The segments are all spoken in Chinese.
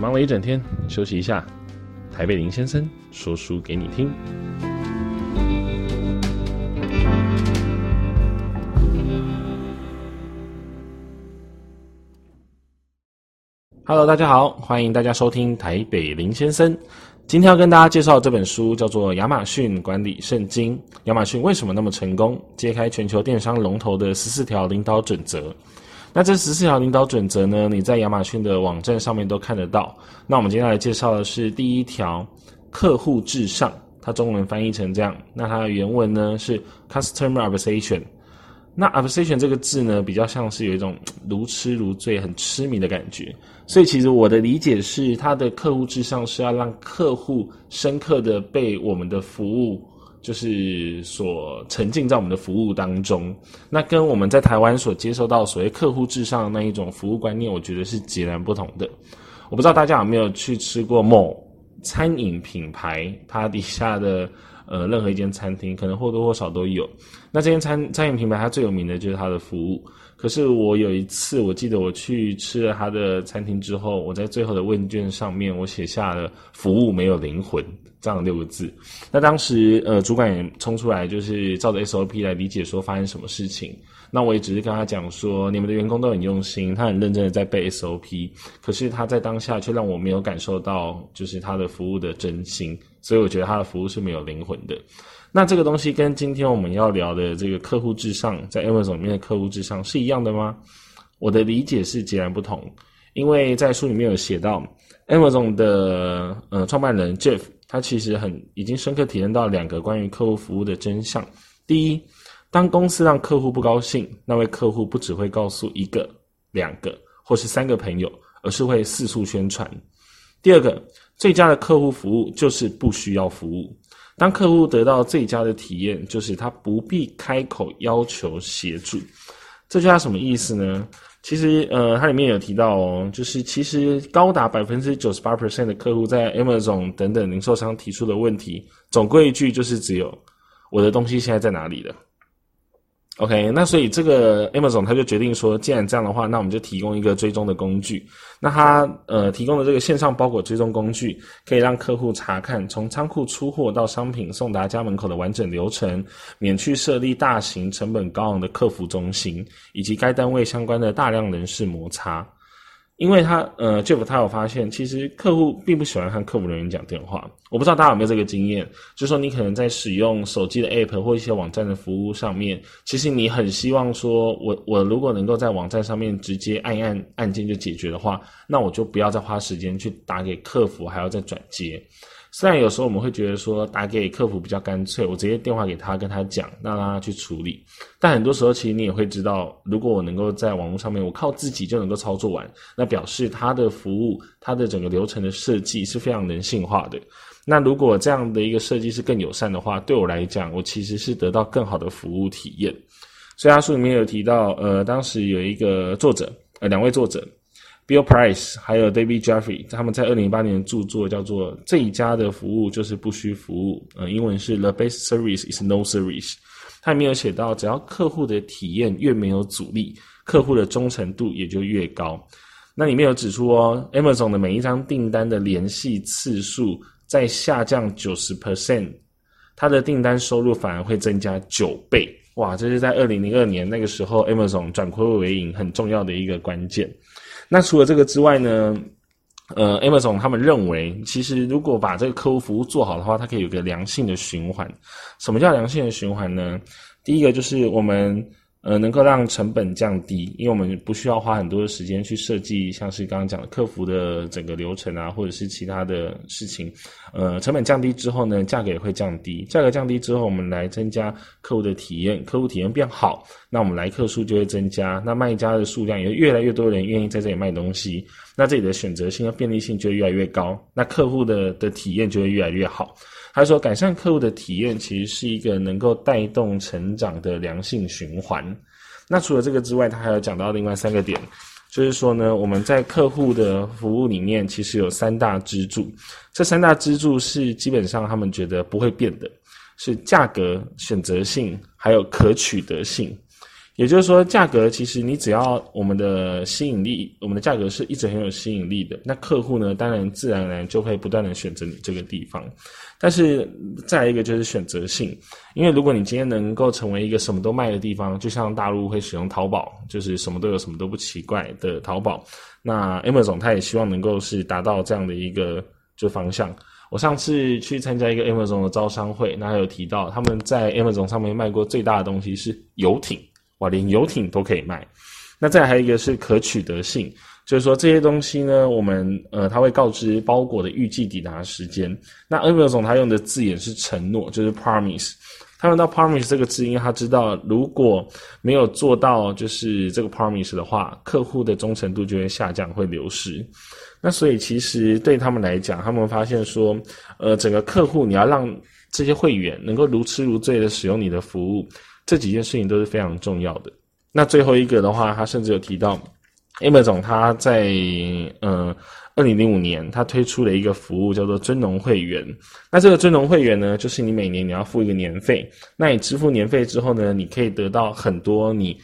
忙了一整天，休息一下。台北林先生说书给你听。Hello，大家好，欢迎大家收听台北林先生。今天要跟大家介绍这本书，叫做《亚马逊管理圣经》。亚马逊为什么那么成功？揭开全球电商龙头的十四条领导准则。那这十四条领导准则呢？你在亚马逊的网站上面都看得到。那我们接下来介绍的是第一条，客户至上，它中文翻译成这样。那它的原文呢是 Customer Obsession。那 Obsession 这个字呢，比较像是有一种如痴如醉、很痴迷的感觉。所以其实我的理解是，它的客户至上是要让客户深刻的被我们的服务。就是所沉浸在我们的服务当中，那跟我们在台湾所接受到所谓客户至上的那一种服务观念，我觉得是截然不同的。我不知道大家有没有去吃过某餐饮品牌，它底下的呃任何一间餐厅，可能或多或少都有。那这间餐餐饮品牌，它最有名的就是它的服务。可是我有一次，我记得我去吃了他的餐厅之后，我在最后的问卷上面，我写下了“服务没有灵魂”这样六个字。那当时呃，主管也冲出来，就是照着 SOP 来理解说发生什么事情。那我也只是跟他讲说，你们的员工都很用心，他很认真的在背 SOP，可是他在当下却让我没有感受到就是他的服务的真心，所以我觉得他的服务是没有灵魂的。那这个东西跟今天我们要聊的这个客户至上，在 Amazon 里面的客户至上是一样的吗？我的理解是截然不同，因为在书里面有写到，Amazon 的呃创办人 Jeff，他其实很已经深刻体验到两个关于客户服务的真相。第一，当公司让客户不高兴，那位客户不只会告诉一个、两个或是三个朋友，而是会四处宣传。第二个，最佳的客户服务就是不需要服务。当客户得到最佳的体验，就是他不必开口要求协助。这句话什么意思呢？其实，呃，它里面有提到哦，就是其实高达百分之九十八 percent 的客户在 Amazon 等等零售商提出的问题，总归一句就是只有我的东西现在在哪里了。OK，那所以这个 Amazon 他就决定说，既然这样的话，那我们就提供一个追踪的工具。那他呃提供的这个线上包裹追踪工具，可以让客户查看从仓库出货到商品送达家门口的完整流程，免去设立大型成本高昂的客服中心，以及该单位相关的大量人事摩擦。因为他呃，Jeff 他有发现，其实客户并不喜欢和客服人员讲电话。我不知道大家有没有这个经验，就是说你可能在使用手机的 App 或一些网站的服务上面，其实你很希望说我，我我如果能够在网站上面直接按一按按键就解决的话，那我就不要再花时间去打给客服，还要再转接。虽然有时候我们会觉得说打给客服比较干脆，我直接电话给他跟他讲，让他去处理。但很多时候其实你也会知道，如果我能够在网络上面，我靠自己就能够操作完，那表示他的服务、他的整个流程的设计是非常人性化的。那如果这样的一个设计是更友善的话，对我来讲，我其实是得到更好的服务体验。所以他书里面有提到，呃，当时有一个作者，呃，两位作者。Bill Price 还有 David Jeffrey，他们在二零零八年著作叫做《这一家的服务就是不需服务》，呃，英文是 The best service is no service。它里面有写到，只要客户的体验越没有阻力，客户的忠诚度也就越高。那里面有指出哦，Amazon 的每一张订单的联系次数在下降九十 percent，它的订单收入反而会增加九倍。哇，这是在二零零二年那个时候，Amazon 转亏为盈很重要的一个关键。那除了这个之外呢，呃，Amazon 他们认为，其实如果把这个客户服务做好的话，它可以有个良性的循环。什么叫良性的循环呢？第一个就是我们。呃，能够让成本降低，因为我们不需要花很多的时间去设计，像是刚刚讲的客服的整个流程啊，或者是其他的事情。呃，成本降低之后呢，价格也会降低。价格降低之后，我们来增加客户的体验，客户体验变好，那我们来客数就会增加，那卖家的数量也会越来越多人愿意在这里卖东西，那这里的选择性和便利性就会越来越高，那客户的的体验就会越来越好。他说，改善客户的体验其实是一个能够带动成长的良性循环。那除了这个之外，他还有讲到另外三个点，就是说呢，我们在客户的服务里面其实有三大支柱，这三大支柱是基本上他们觉得不会变的，是价格、选择性还有可取得性。也就是说，价格其实你只要我们的吸引力，我们的价格是一直很有吸引力的，那客户呢，当然自然而然就会不断的选择你这个地方。但是再一个就是选择性，因为如果你今天能够成为一个什么都卖的地方，就像大陆会使用淘宝，就是什么都有，什么都不奇怪的淘宝，那 Amazon 他也希望能够是达到这样的一个就方向。我上次去参加一个 Amazon 的招商会，那还有提到他们在 Amazon 上面卖过最大的东西是游艇，哇，连游艇都可以卖。那再还有一个是可取得性。就是说这些东西呢，我们呃，他会告知包裹的预计抵达时间。那 Amazon 他用的字眼是承诺，就是 promise。他用到 promise 这个字，因为他知道如果没有做到就是这个 promise 的话，客户的忠诚度就会下降，会流失。那所以其实对他们来讲，他们发现说，呃，整个客户你要让这些会员能够如痴如醉的使用你的服务，这几件事情都是非常重要的。那最后一个的话，他甚至有提到。Amazon 他在呃二零零五年，他推出了一个服务叫做尊荣会员。那这个尊荣会员呢，就是你每年你要付一个年费。那你支付年费之后呢，你可以得到很多你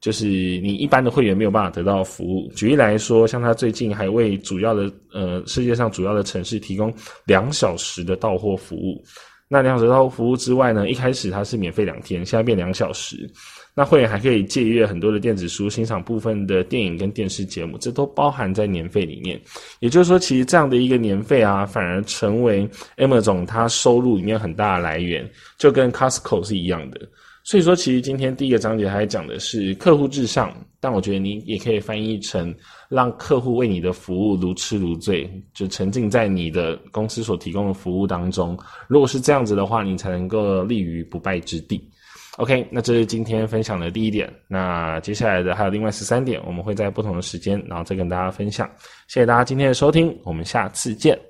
就是你一般的会员没有办法得到服务。举例来说，像他最近还为主要的呃世界上主要的城市提供两小时的到货服务。那两小时服务之外呢，一开始它是免费两天，现在变两小时。那会员还可以借阅很多的电子书，欣赏部分的电影跟电视节目，这都包含在年费里面。也就是说，其实这样的一个年费啊，反而成为 Amazon 它收入里面很大的来源，就跟 Costco 是一样的。所以说，其实今天第一个章节还讲的是客户至上，但我觉得你也可以翻译成让客户为你的服务如痴如醉，就沉浸在你的公司所提供的服务当中。如果是这样子的话，你才能够立于不败之地。OK，那这是今天分享的第一点。那接下来的还有另外十三点，我们会在不同的时间，然后再跟大家分享。谢谢大家今天的收听，我们下次见。